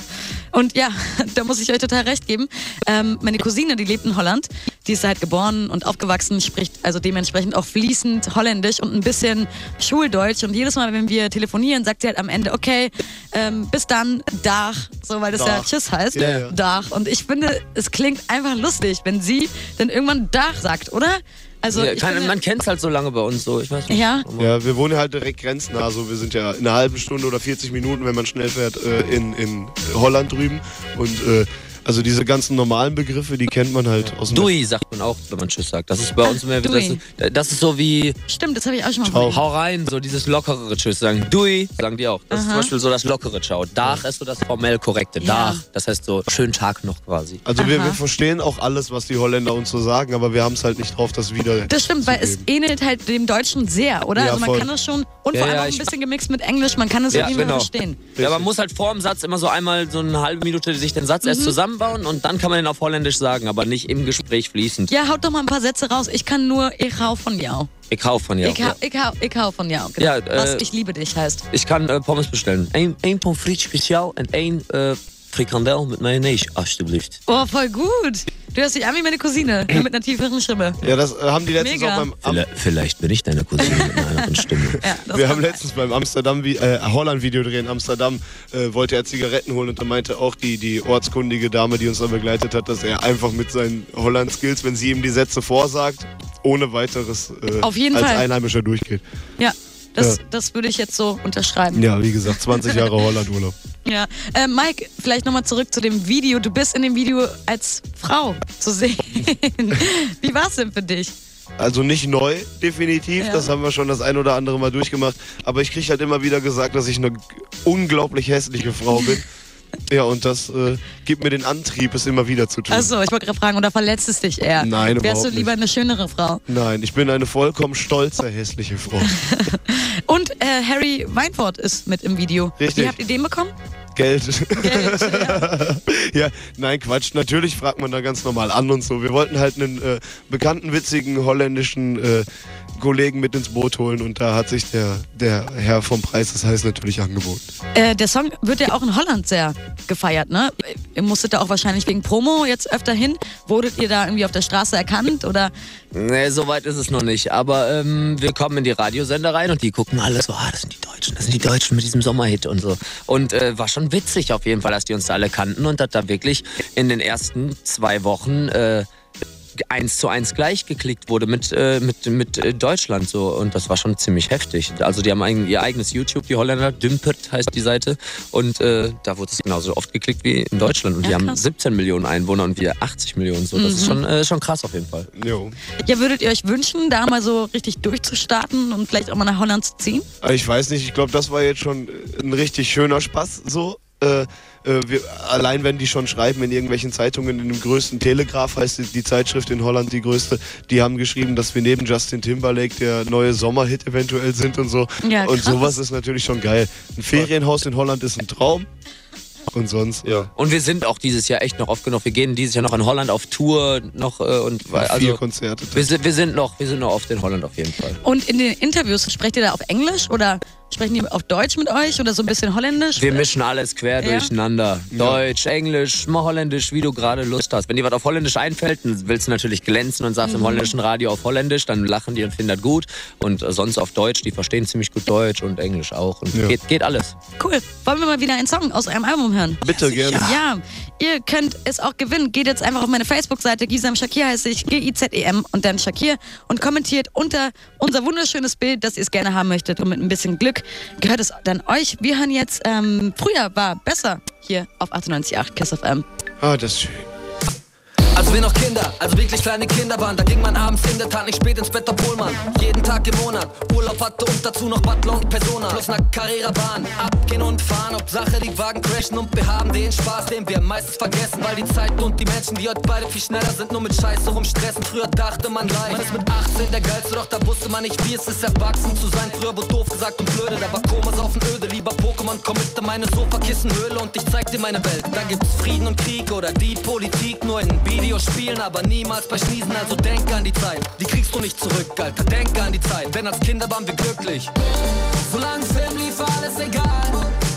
Und ja, [LAUGHS] da muss ich euch total recht geben. Ähm, meine Cousine, die lebt in Holland, die ist halt geboren und aufgewachsen, spricht also dementsprechend auch fließend Holländisch und ein bisschen Schuldeutsch. Und jedes Mal, wenn wir telefonieren, sagt sie halt am Ende, okay, ähm, bis dann, Dach, so weil das ja Dag. Tschüss heißt. Ja, ja. Dach. Und ich finde, es klingt einfach lustig, wenn sie dann irgendwann Dach sagt, oder? Also Ja, kann, finde, man kennt es halt so lange bei uns so, ich weiß nicht. Ja. Ja, wir wohnen halt direkt grenznah. Also wir sind ja in einer halben Stunde oder 40 Minuten, wenn man schnell fährt, äh, in, in Holland drüben. Und äh, also diese ganzen normalen Begriffe, die kennt man halt aus dem Dui sagt man auch, wenn man Tschüss sagt. Das ist bei uns mehr wie, das, ist- das ist so wie stimmt, das habe ich auch schon mal Ciao. Hau rein, so dieses lockerere Tschüss sagen. Dui, sagen die auch. Das ist zum Beispiel so das lockere Ciao. Dach ist so das formell korrekte. Ja. Dach, das heißt so schönen Tag noch quasi. Also wir, Aha. wir verstehen auch alles, was die Holländer uns so sagen, aber wir haben es halt nicht drauf, das wieder. Das stimmt, weil es ähnelt halt dem Deutschen sehr, oder? Ja, also man voll. kann das schon, und Ja, vor allem ja, auch ein bisschen gemixt mit Englisch, man kann es Ja, Fall genau. verstehen. Ja, man muss halt vor dem Satz immer so einmal so eine halbe Minute sich den Satz Mhm. erst zusammenbauen und dann kann man den auf Holländisch sagen, aber nicht im Gespräch fließend. Ja, haut doch mal ein paar Sätze raus. Ich kann nur ich hau von jou. Ich hau von ja. Ich, hau, ich, hau, ich hau von ja. Genau. Ja, äh, Was ich liebe dich heißt. Ich kann äh, Pommes bestellen. Ein, ein Pommes frites spezial und ein äh, Frikandel mit Mayonnaise, alsjeblieft. Oh, voll gut. Du hörst dich an wie meine Cousine, nur [CLEARS THROAT] mit einer tieferen Stimme. Ja, das äh, haben die letztens Mega. auch beim Am Vielleicht, vielleicht bin ich deine Cousine mit einer anderen Stimme. [LAUGHS] Ja, Wir haben sein. letztens beim Amsterdam äh, Holland-Video drehen. Amsterdam äh, wollte er Zigaretten holen und da meinte auch die, die ortskundige Dame, die uns da begleitet hat, dass er einfach mit seinen Holland-Skills, wenn sie ihm die Sätze vorsagt, ohne weiteres äh, Auf jeden als Fall. Einheimischer durchgeht. Ja, das, Ja. das würde ich jetzt so unterschreiben. Ja, wie gesagt, 20 Jahre [LAUGHS] Holland-Urlaub. Ja. Äh, Mike, vielleicht nochmal zurück zu dem Video. Du bist in dem Video als Frau zu sehen. [LAUGHS] Wie war es denn für dich? Also nicht neu, definitiv. Ja. Das haben wir schon das ein oder andere Mal durchgemacht. Aber ich kriege halt immer wieder gesagt, dass ich eine unglaublich hässliche Frau bin. [LAUGHS] Ja, und das äh, gibt mir den Antrieb, es immer wieder zu tun. Achso, ich wollte gerade fragen, oder verletzt es dich eher? Nein, Wärst du lieber nicht. eine schönere Frau? Nein, ich bin eine vollkommen stolze, hässliche Frau. [LAUGHS] Und äh, Harry Weinfurt ist mit im Video. Richtig. Wie habt ihr den bekommen? Geld. Geld, ja. [LAUGHS] ja, nein, Quatsch. Natürlich fragt man da ganz normal an und so. Wir wollten halt einen äh, bekannten, witzigen holländischen äh, Kollegen mit ins Boot holen und da hat sich der, der Herr vom Preis, das heißt natürlich angeboten. Äh, der Song wird ja auch in Holland sehr gefeiert, ne? Ihr musstet da auch wahrscheinlich wegen Promo jetzt öfter hin. Wurdet ihr da irgendwie auf der Straße erkannt oder? Nee, so weit ist es noch nicht. Aber ähm, wir kommen in die Radiosender rein und die gucken alle so, ah, das sind die Deutschen, das sind die Deutschen mit diesem Sommerhit und so. Und äh, war schon witzig auf jeden Fall, dass die uns da alle kannten und dass da wirklich in den ersten zwei Wochen äh, eins zu eins gleich geklickt wurde mit, äh, mit, mit äh, Deutschland so und das war schon ziemlich heftig. Also die haben ein, ihr eigenes YouTube, die Holländer, Dümpert heißt die Seite und äh, da wurde es genauso oft geklickt wie in Deutschland und Ja, die haben krass. Mhm. 17 Millionen Einwohner und wir 80 Millionen so. Das ist schon, äh, schon krass auf jeden Fall. Jo. Ja, würdet ihr euch wünschen, da mal so richtig durchzustarten und vielleicht auch mal nach Holland zu ziehen? Aber Ich weiß nicht, ich glaube, das war jetzt schon ein richtig schöner Spaß so. Äh, äh, wir, allein wenn die schon schreiben in irgendwelchen Zeitungen, in dem größten Telegraph heißt die, die Zeitschrift in Holland die größte, die haben geschrieben, dass wir neben Justin Timberlake der neue Sommerhit eventuell sind und so. Ja, und sowas ist natürlich schon geil. Ein Ferienhaus in Holland ist ein Traum. Und sonst, ja. Und wir sind auch dieses Jahr echt noch oft genug. Wir gehen dieses Jahr noch in Holland auf Tour noch äh, und Vier also Konzerte. wir sind, wir sind noch wir sind noch oft in Holland auf jeden Fall. Und in den Interviews, sprecht ihr da auf Englisch oder sprechen die auf Deutsch mit euch oder so ein bisschen Holländisch? Wir mischen alles quer Ja? durcheinander. Deutsch, Englisch, mal Holländisch, wie du gerade Lust hast. Wenn dir was auf Holländisch einfällt, dann willst du natürlich glänzen und sagst im holländischen Radio auf Holländisch, dann lachen die und finden das gut. Und sonst auf Deutsch, die verstehen ziemlich gut Deutsch und Englisch auch. Und Ja. geht, geht alles. Cool. Wollen wir mal wieder einen Song aus eurem Album hören? Bitte gerne. Ja, ihr könnt es auch gewinnen. Geht jetzt einfach auf meine Facebook-Seite, Gisam Shakir heiße ich, G-I-Z-E-M E und dann Shakir und kommentiert unter unser wunderschönes Bild, dass ihr es gerne haben möchtet und mit ein bisschen Glück gehört es dann euch. Wir hören jetzt, ähm, früher war besser hier auf 98.8 KISS FM. Ah, das ist schön. Als wir noch Kinder, also wirklich kleine Kinder waren, da ging man abends in der Tat nicht spät ins Bett, obwohl man jeden Tag im Monat Urlaub hatte und dazu noch Butler und Persona. Plus einer Carrera-Bahn, abgehen und fahren, Hauptsache die Wagen crashen und wir haben den Spaß, den wir meistens vergessen, weil die Zeit und die Menschen, die heute beide viel schneller sind, nur mit Scheiße rumstressen. Früher dachte man gleich, man ist mit 18 der Geilste, doch da wusste man nicht, wie es ist, erwachsen zu sein. Früher wurde doof gesagt und blöde, da war Komas auf dem Öde, lieber Pokémon, komm mit in meine Sofakissenhöhle und ich zeig dir meine Welt. Da gibt's Frieden und Krieg oder die Politik, nur in Videospielen, aber niemals bei Schniesen, also denk an die Zeit. Die kriegst du nicht zurück, Alter, denk an die Zeit, denn als Kinder waren wir glücklich. Solange Film lief, war alles egal.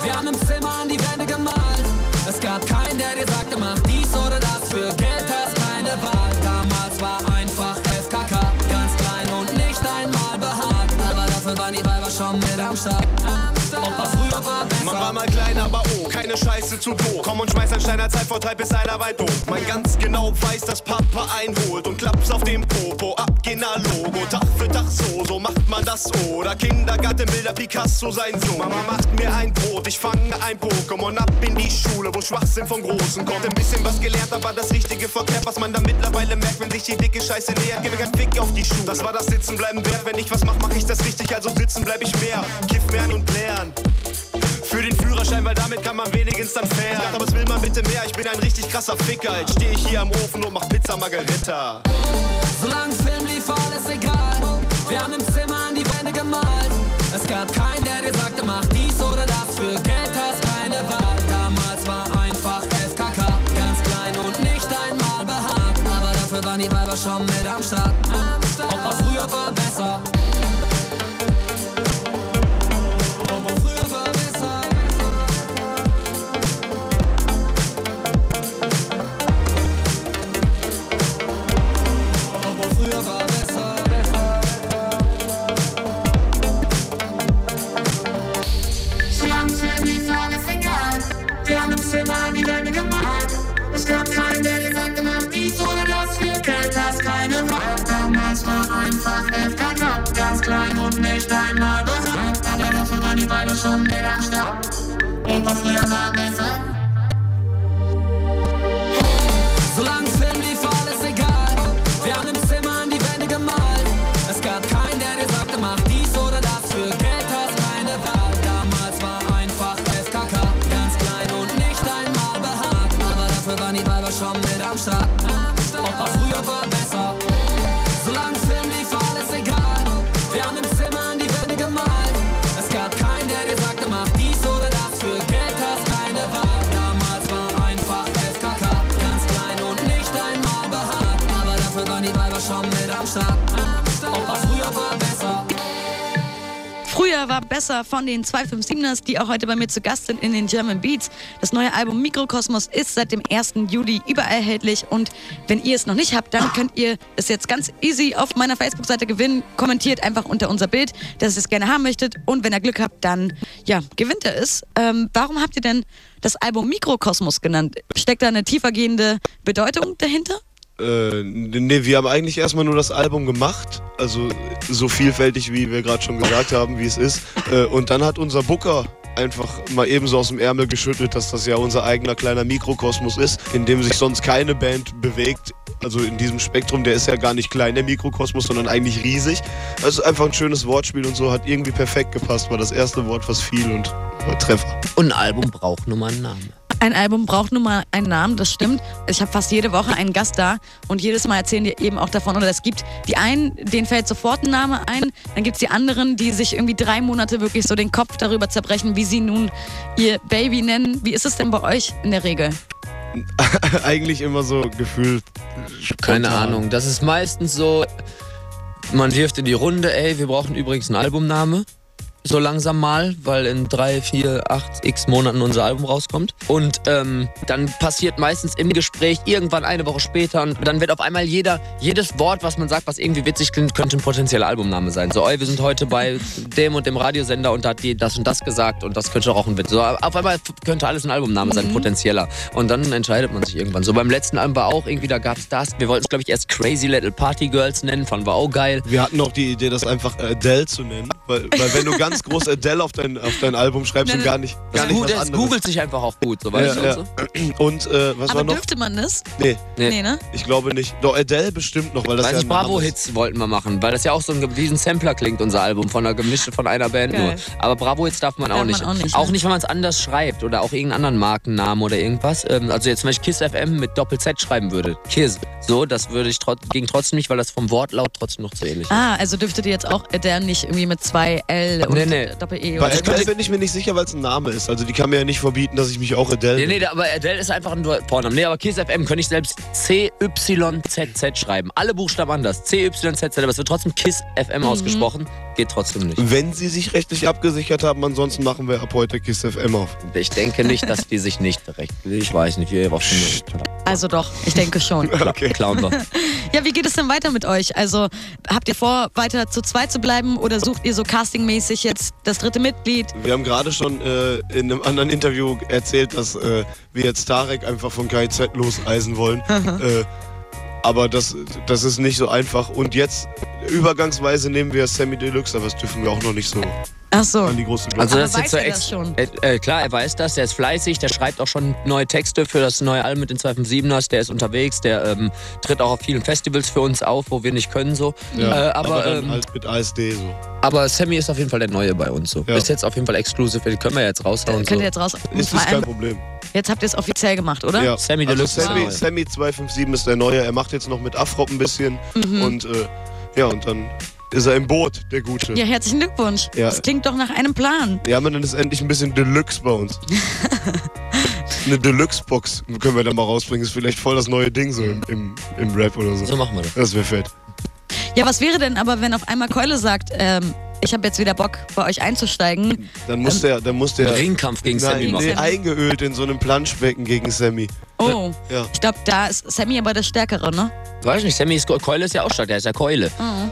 Wir haben im Zimmer an die Wände gemalt. Es gab keinen, der dir sagte, mach dies oder das. Für Geld hast keine Wahl. Damals war einfach FKK, ganz klein und nicht einmal behaart. Aber dafür waren die Weiber schon mit am Start. Keine Scheiße zu doof. Komm und schmeiß ein Steiner Zeitvorteil, bis einer weit doof. Man ganz genau weiß, dass Papa einholt und klappt's auf dem Popo. Abgena Logo, Tag für Tag so, so macht man das oder Kindergartenbilder Picasso sein Sohn. Mama macht mir ein Brot, ich fange ein Pokémon ab in die Schule, wo Schwachsinn vom Großen kommt. Ein bisschen was gelernt, aber das Richtige verkehrt, was man da mittlerweile merkt, wenn sich die dicke Scheiße nähert. Gib mir kein Fick auf die Schuhe. Das war das Sitzen bleiben wert. Wenn ich was mach, mach ich das richtig, also sitzen bleib ich mehr. Kiff mehr und lernen. Für den Führerschein, weil damit kann man wenigstens dann fair. Aber was will man bitte mehr? Ich bin ein richtig krasser Ficker. Jetzt steh ich hier am Ofen und mach Pizza Margarita. Solange Film lief, alles egal. Wir haben im Zimmer an die Wände gemalt. Es gab keinen, der dir sagte, mach dies oder das. Für Geld hast keine Wahl. Damals war einfach FKK, ganz klein und nicht einmal behaart. Aber dafür waren die Weiber schon mit am Start. Nicht einmal bereit, aber dafür waren War besser von den 257ers, die auch heute bei mir zu Gast sind in den German Beats. Das neue Album Mikrokosmos ist seit dem 1. Juli überall erhältlich und wenn ihr es noch nicht habt, dann könnt ihr es jetzt ganz easy auf meiner Facebook-Seite gewinnen. Kommentiert einfach unter unser Bild, dass ihr es gerne haben möchtet und wenn ihr Glück habt, dann ja, gewinnt ihr es. Ähm, warum habt ihr denn das Album Mikrokosmos genannt? Steckt da eine tiefergehende Bedeutung dahinter? Äh, nee, wir haben eigentlich erstmal nur das Album gemacht. Also so vielfältig, wie wir gerade schon gesagt haben, wie es ist. Äh, und dann hat unser Booker einfach mal ebenso aus dem Ärmel geschüttelt, dass das ja unser eigener kleiner Mikrokosmos ist, in dem sich sonst keine Band bewegt. Also in diesem Spektrum, der ist ja gar nicht klein, der Mikrokosmos, sondern eigentlich riesig. Also einfach ein schönes Wortspiel und so hat irgendwie perfekt gepasst. War das erste Wort, was fiel und war Treffer. Und ein Album braucht nun mal einen Namen. Ein Album braucht nun mal einen Namen, das stimmt. Ich habe fast jede Woche einen Gast da und jedes Mal erzählen die eben auch davon. Oder es gibt die einen, denen fällt sofort ein Name ein. Dann gibt es die anderen, die sich irgendwie drei Monate wirklich so den Kopf darüber zerbrechen, wie sie nun ihr Baby nennen. Wie ist es denn bei euch in der Regel? [LAUGHS] eigentlich immer so gefühlt. Keine spontan. Ahnung. Das ist meistens so, man wirft in die Runde, ey, wir brauchen übrigens einen Albumname. So langsam mal, weil in drei, vier, acht, x Monaten unser Album rauskommt. Und ähm, dann passiert meistens im Gespräch irgendwann eine Woche später und dann wird auf einmal jeder, jedes Wort, was man sagt, was irgendwie witzig klingt, könnte ein potenzieller Albumname sein. So, ey, wir sind heute bei dem und dem Radiosender und da hat die das und das gesagt und das könnte auch ein Witz. So, auf einmal könnte alles ein Albumname sein, potenzieller. Und dann entscheidet man sich irgendwann. So beim letzten Album war auch irgendwie, da gab es das. Wir wollten es, glaube ich, erst Crazy Little Party Girls nennen, fanden wir auch geil. Wir hatten auch die Idee, das einfach Adele zu nennen. Weil, weil wenn du ganz groß Adele auf dein, auf dein Album schreibst und gar nicht, gar Das, nicht Gu- was das anderes. googelt sich einfach auch gut, so weißt ja, du. ja. und äh, was Aber war noch? dürfte man das? Nee, Nee. Nee, ne? ich glaube nicht. Doch, Adele bestimmt noch, weil das Weiß ja ich. Bravo-Hits wollten wir machen, weil das ja auch so ein, wie ein Sampler klingt, unser Album, von einer Gemische von einer Band Geil. nur. Aber Bravo-Hits darf man, Darf auch, man nicht. auch nicht, Auch ne? nicht, wenn man es anders schreibt oder auch irgendeinen anderen Markennamen oder irgendwas. Ähm, also jetzt zum Beispiel Kiss FM mit Doppel-Z schreiben würde. Kiss. So, das würde ich trot ging trotzdem nicht, weil das vom Wortlaut trotzdem noch zu ähnlich ist. Ah, also dürftet ihr jetzt auch Adele nicht irgendwie mit zwei L und Nee, nee. Doppel-E Bei? Adele bin ich mir nicht sicher, weil es ein Name ist. Also die kann mir ja nicht verbieten, dass ich mich auch Adele Nee, nee, aber Adele ist einfach nur Vorname. Nee, aber Kiss FM könnte ich selbst C-Y-Z-Z schreiben. Alle Buchstaben anders. C-Y-Z-Z, aber es wird trotzdem Kiss FM Mhm. ausgesprochen. Geht trotzdem nicht. Wenn sie sich rechtlich abgesichert haben, ansonsten machen wir ab heute Kiss FM auf. Ich denke nicht, dass die sich nicht recht. Ich weiß nicht, wie ihr was Also doch, ich denke schon. [LAUGHS] Okay. Klauen [LAUGHS] wir. Ja, wie geht es denn weiter mit euch? Also habt ihr vor, weiter zu zweit zu bleiben oder sucht ihr so castingmäßig jetzt das dritte Mitglied? Wir haben gerade schon äh, in einem anderen Interview erzählt, dass äh, wir jetzt Tarek einfach von KIZ losreisen wollen. [LAUGHS] äh, aber das, das ist nicht so einfach. Und jetzt übergangsweise nehmen wir Sammy Deluxe, aber das dürfen wir auch noch nicht so Ach so. an die großen. Also Aber das ist jetzt weiß so er ex das schon? Äh, äh, klar, er weiß das, der ist fleißig, der schreibt auch schon neue Texte für das neue Album mit den 257ers, der ist unterwegs, der ähm, tritt auch auf vielen Festivals für uns auf, wo wir nicht können so. ja, äh, aber, dann ähm, halt mit ASD so. aber Sammy ist auf jeden Fall der Neue bei uns so. Ja. Ist jetzt auf jeden Fall exklusiv, den können wir jetzt raushauen. Könnt so. ihr jetzt raus? Ist das kein Problem. jetzt habt ihr es offiziell gemacht, oder? Ja. Sammy also Deluxe ist Sammy. Sammy 257 ist der Neue. Er macht jetzt noch mit Afrop ein bisschen. Mhm. Und äh, ja, und dann ist er im Boot, der Gute. Ja, herzlichen Glückwunsch. Ja. Das klingt doch nach einem Plan. Ja, aber dann ist endlich ein bisschen Deluxe bei uns. [LAUGHS] Eine Deluxe-Box können wir da mal rausbringen. Ist vielleicht voll das neue Ding so im, im, im Rap oder so. So machen wir das. Das wäre fett. Ja, was wäre denn aber, wenn auf einmal Keule sagt, ähm, ich habe jetzt wieder Bock, bei euch einzusteigen? Dann muss der, dann muss der Ringkampf gegen Nein, Sammy machen. nee, eingeölt in so einem Planschbecken gegen Sammy. Oh, Ja. ich glaube, da ist Sammy aber der Stärkere, ne? Weiß nicht, Sammy ist, Keule ist ja auch stark, der ist ja Keule.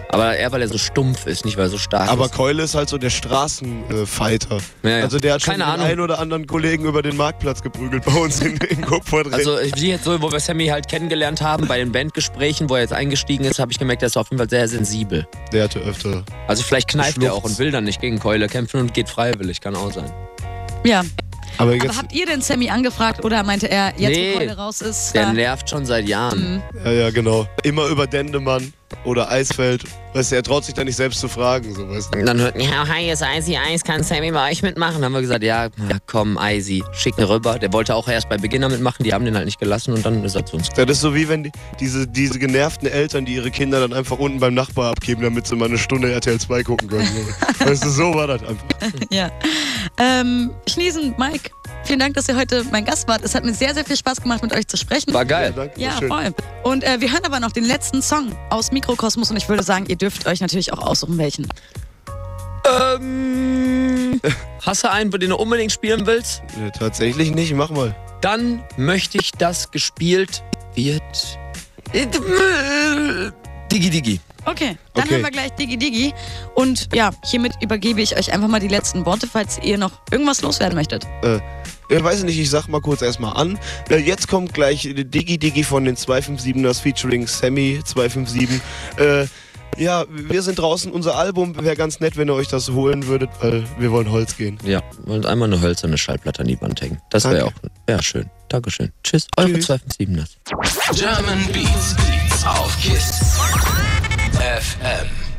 Aber er, weil er so stumpf ist, nicht weil er so stark Aber ist. Keule ist halt so der Straßenfighter. Ja, ja. Also der hat schon Keine den Ahnung. einen oder anderen Kollegen über den Marktplatz geprügelt bei uns in, in Kupferdreck. Also wie jetzt so, wo wir Sammy halt kennengelernt haben, bei den Bandgesprächen, wo er jetzt eingestiegen ist, habe ich gemerkt, er ist auf jeden Fall sehr sensibel. der hatte öfter. Also vielleicht kneift er auch Schluchz. und will dann nicht gegen Keule kämpfen und geht freiwillig, kann auch sein. Ja. Aber Aber jetzt, habt ihr denn Sammy angefragt oder meinte er, jetzt Nee. wo Keule raus ist? Der äh, nervt schon seit Jahren. ja, ja, genau. Immer über Dendemann oder Eisfeld. Weißt du, er traut sich da nicht selbst zu fragen. So, weißt du. Und dann hört, ja, hi, ist Icy Eis, kann Sammy bei euch mitmachen? Dann haben wir gesagt, ja, ja komm, Icy, schick ihn rüber. Der wollte auch erst bei Beginner mitmachen, die haben den halt nicht gelassen und dann ist er zu uns. Das ist so wie wenn die, diese, diese genervten Eltern, die ihre Kinder dann einfach unten beim Nachbar abgeben, damit sie mal eine Stunde RTL 2 gucken können. So. [LAUGHS] weißt du, so war das einfach. Ja. Ähm, Schniesen, Mike, vielen Dank, dass ihr heute mein Gast wart. Es hat mir sehr, sehr viel Spaß gemacht, mit euch zu sprechen. War geil. danke, Ja, schön. voll. Und äh, wir hören aber noch den letzten Song aus Mikrokosmos und ich würde sagen, ihr dürft euch natürlich auch aussuchen, welchen. Ähm, [LAUGHS] hast du einen, den du unbedingt spielen willst? Ja, tatsächlich nicht, mach mal. Dann möchte ich, dass gespielt wird. Digi Digi. Okay, dann Okay. haben wir gleich Digi Digi. Und ja, hiermit übergebe ich euch einfach mal die letzten Worte, falls ihr noch irgendwas loswerden möchtet. Äh, ja, weiß nicht, ich sag mal kurz erstmal an. Äh, jetzt kommt gleich Digi Digi von den 257ers featuring Sammy 257. Äh, ja, wir sind draußen. Unser Album wäre ganz nett, wenn ihr euch das holen würdet, weil wir wollen Holz gehen. Ja, und einmal eine hölzerne Schallplatte an die Wand hängen. Das wäre auch Danke. ja, schön. Dankeschön. Tschüss, eure Tschüss. 257ers. German Beats auf KISS FM.